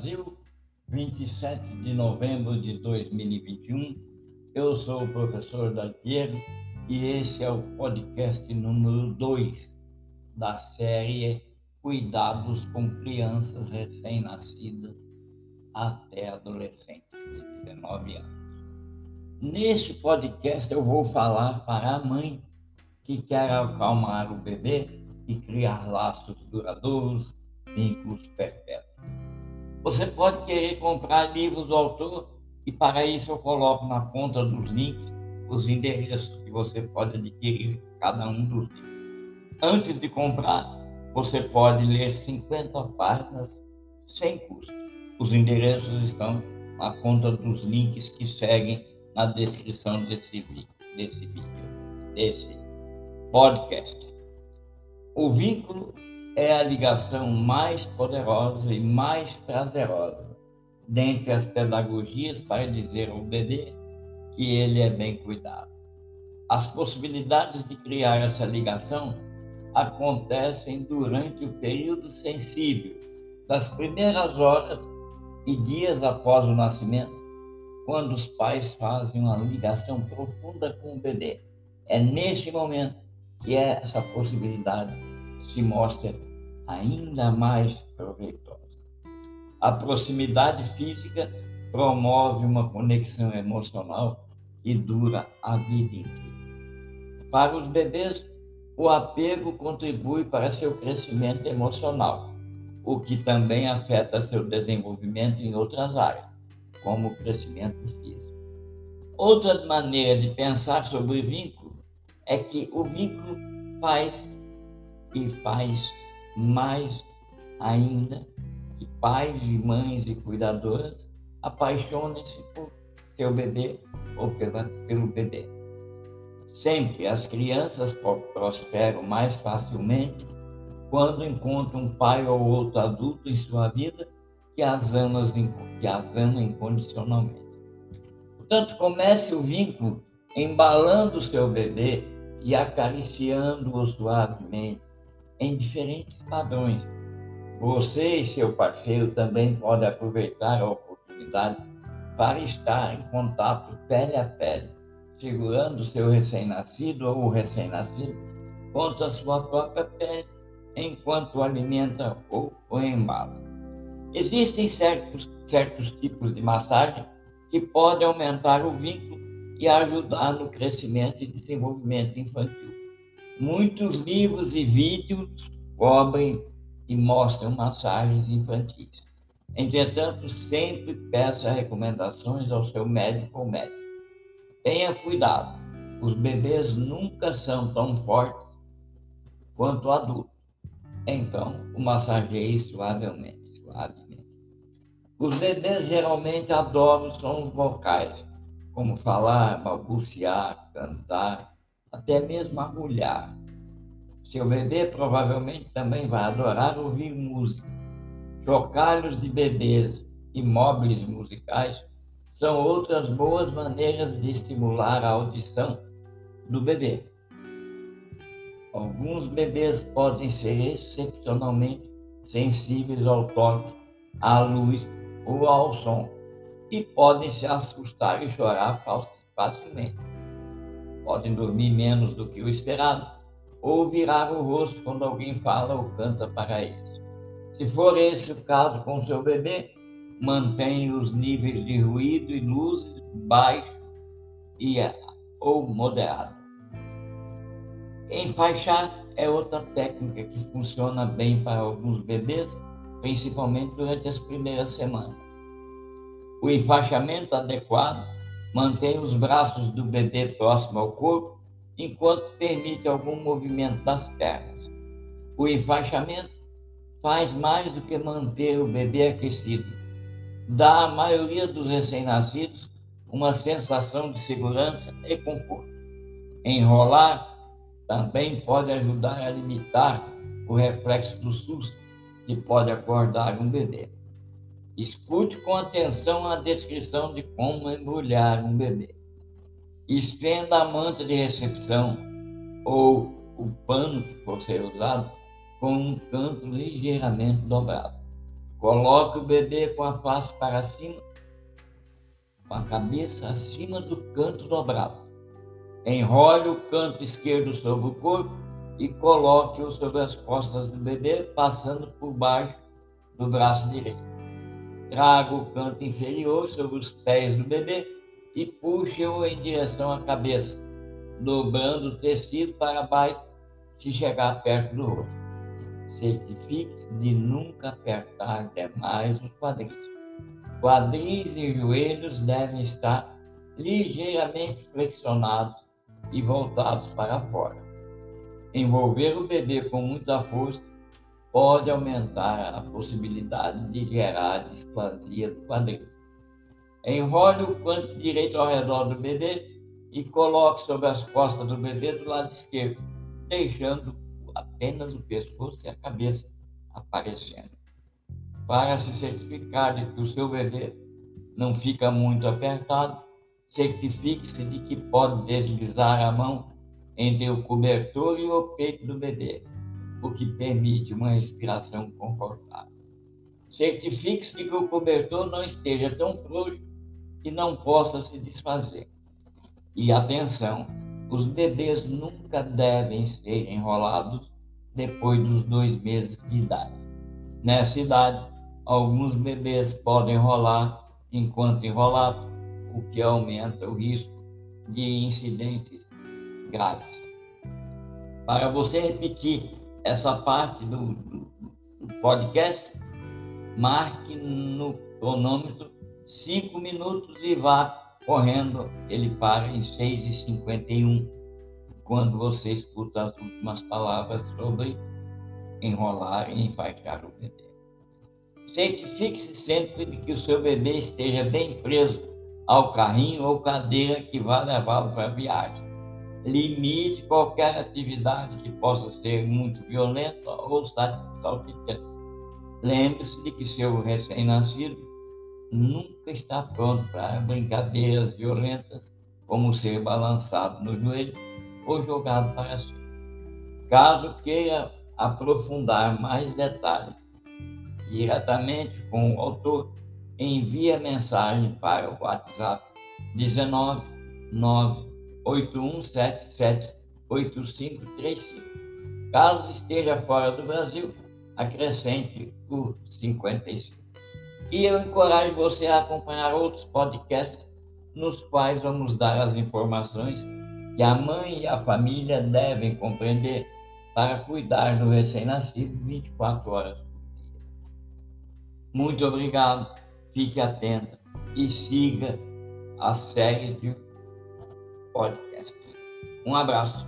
Brasil, 27 de novembro de 2021. Eu sou o professor Diego e esse é o podcast número 2 da série Cuidados com Crianças Recém-Nascidas até Adolescentes de 19 anos. Neste podcast eu vou falar para a mãe que quer acalmar o bebê e criar laços duradouros, vínculos perpétuos. Você pode querer comprar livros do autor e para isso eu coloco na ponta dos links os endereços que você pode adquirir cada um dos livros. Antes de comprar, você pode ler 50 páginas sem custo. Os endereços estão na ponta dos links que seguem na descrição desse vídeo, desse vídeo, desse podcast. O vínculo é a ligação mais poderosa e mais prazerosa dentre as pedagogias para dizer ao bebê que ele é bem cuidado. As possibilidades de criar essa ligação acontecem durante o período sensível, das primeiras horas e dias após o nascimento, quando os pais fazem uma ligação profunda com o bebê. É neste momento que essa possibilidade se mostra ainda mais proveitosa. A proximidade física promove uma conexão emocional que dura a vida inteira. Para os bebês, o apego contribui para seu crescimento emocional, o que também afeta seu desenvolvimento em outras áreas, como o crescimento físico. Outra maneira de pensar sobre o vínculo é que o vínculo faz e faz mais ainda que pais e mães e cuidadoras apaixonem-se por seu bebê ou pela, pelo bebê. Sempre as crianças prosperam mais facilmente quando encontram um pai ou outro adulto em sua vida que as ama, que as ama incondicionalmente. Portanto, comece o vínculo embalando o seu bebê e acariciando-o suavemente em diferentes padrões. Você e seu parceiro também podem aproveitar a oportunidade para estar em contato pele a pele, segurando seu recém-nascido ou recém-nascido contra a sua própria pele, enquanto alimenta ou o embala. Existem certos, certos tipos de massagem que podem aumentar o vínculo e ajudar no crescimento e desenvolvimento infantil. Muitos livros e vídeos cobrem e mostram massagens infantis. Entretanto, sempre peça recomendações ao seu médico ou médico. Tenha cuidado, os bebês nunca são tão fortes quanto o adulto. Então, o massageie suavemente, suavemente. Os bebês geralmente adoram sons vocais, como falar, balbuciar, cantar, até mesmo agulhar. Seu bebê provavelmente também vai adorar ouvir música. Chocalhos de bebês e móveis musicais são outras boas maneiras de estimular a audição do bebê. Alguns bebês podem ser excepcionalmente sensíveis ao toque, à luz ou ao som e podem se assustar e chorar facilmente podem dormir menos do que o esperado, ou virar o rosto quando alguém fala ou canta para eles. Se for esse o caso com seu bebê, mantenha os níveis de ruído e luzes baixos e, ou moderado. Enfaixar é outra técnica que funciona bem para alguns bebês, principalmente durante as primeiras semanas. O enfaixamento adequado Mantém os braços do bebê próximo ao corpo, enquanto permite algum movimento das pernas. O enfaixamento faz mais do que manter o bebê aquecido. Dá à maioria dos recém-nascidos uma sensação de segurança e conforto. Enrolar também pode ajudar a limitar o reflexo do susto que pode acordar um bebê. Escute com atenção a descrição de como embrulhar um bebê. Estenda a manta de recepção ou o pano que for ser usado com um canto ligeiramente dobrado. Coloque o bebê com a face para cima, com a cabeça acima do canto dobrado. Enrole o canto esquerdo sobre o corpo e coloque-o sobre as costas do bebê, passando por baixo do braço direito. Traga o canto inferior sobre os pés do bebê e puxe-o em direção à cabeça, dobrando o tecido para baixo se chegar perto do rosto. Certifique-se de nunca apertar demais os quadris. Quadris e joelhos devem estar ligeiramente flexionados e voltados para fora. Envolver o bebê com muita força pode aumentar a possibilidade de gerar displasia do quadril. Enrole o canto direito ao redor do bebê e coloque sobre as costas do bebê do lado esquerdo, deixando apenas o pescoço e a cabeça aparecendo. Para se certificar de que o seu bebê não fica muito apertado, certifique-se de que pode deslizar a mão entre o cobertor e o peito do bebê, o que permite uma respiração confortável. Certifique-se de que o cobertor não esteja tão frouxo que não possa se desfazer. E atenção, os bebês nunca devem ser enrolados depois dos dois meses de idade. Nessa idade, alguns bebês podem rolar enquanto enrolados, o que aumenta o risco de incidentes graves. Para você repetir essa parte do, podcast, marque no cronômetro 5 minutos e vá correndo. Ele para em 6h51, quando você escuta as últimas palavras sobre enrolar e enfaixar o bebê. Certifique-se sempre de que o seu bebê esteja bem preso ao carrinho ou cadeira que vai levá-lo para a viagem. Limite qualquer atividade que possa ser muito violenta ou saltitante. Lembre-se de que seu recém-nascido nunca está pronto para brincadeiras violentas, como ser balançado no joelho ou jogado para cima. Caso queira aprofundar mais detalhes diretamente com o autor, envie a mensagem para o WhatsApp 19 98177 8535. Caso esteja fora do Brasil, acrescente o 55. E eu encorajo você a acompanhar outros podcasts nos quais vamos dar as informações que a mãe e a família devem compreender para cuidar do recém-nascido 24 horas por dia. Muito obrigado, fique atento e siga a série de podcasts. Um abraço.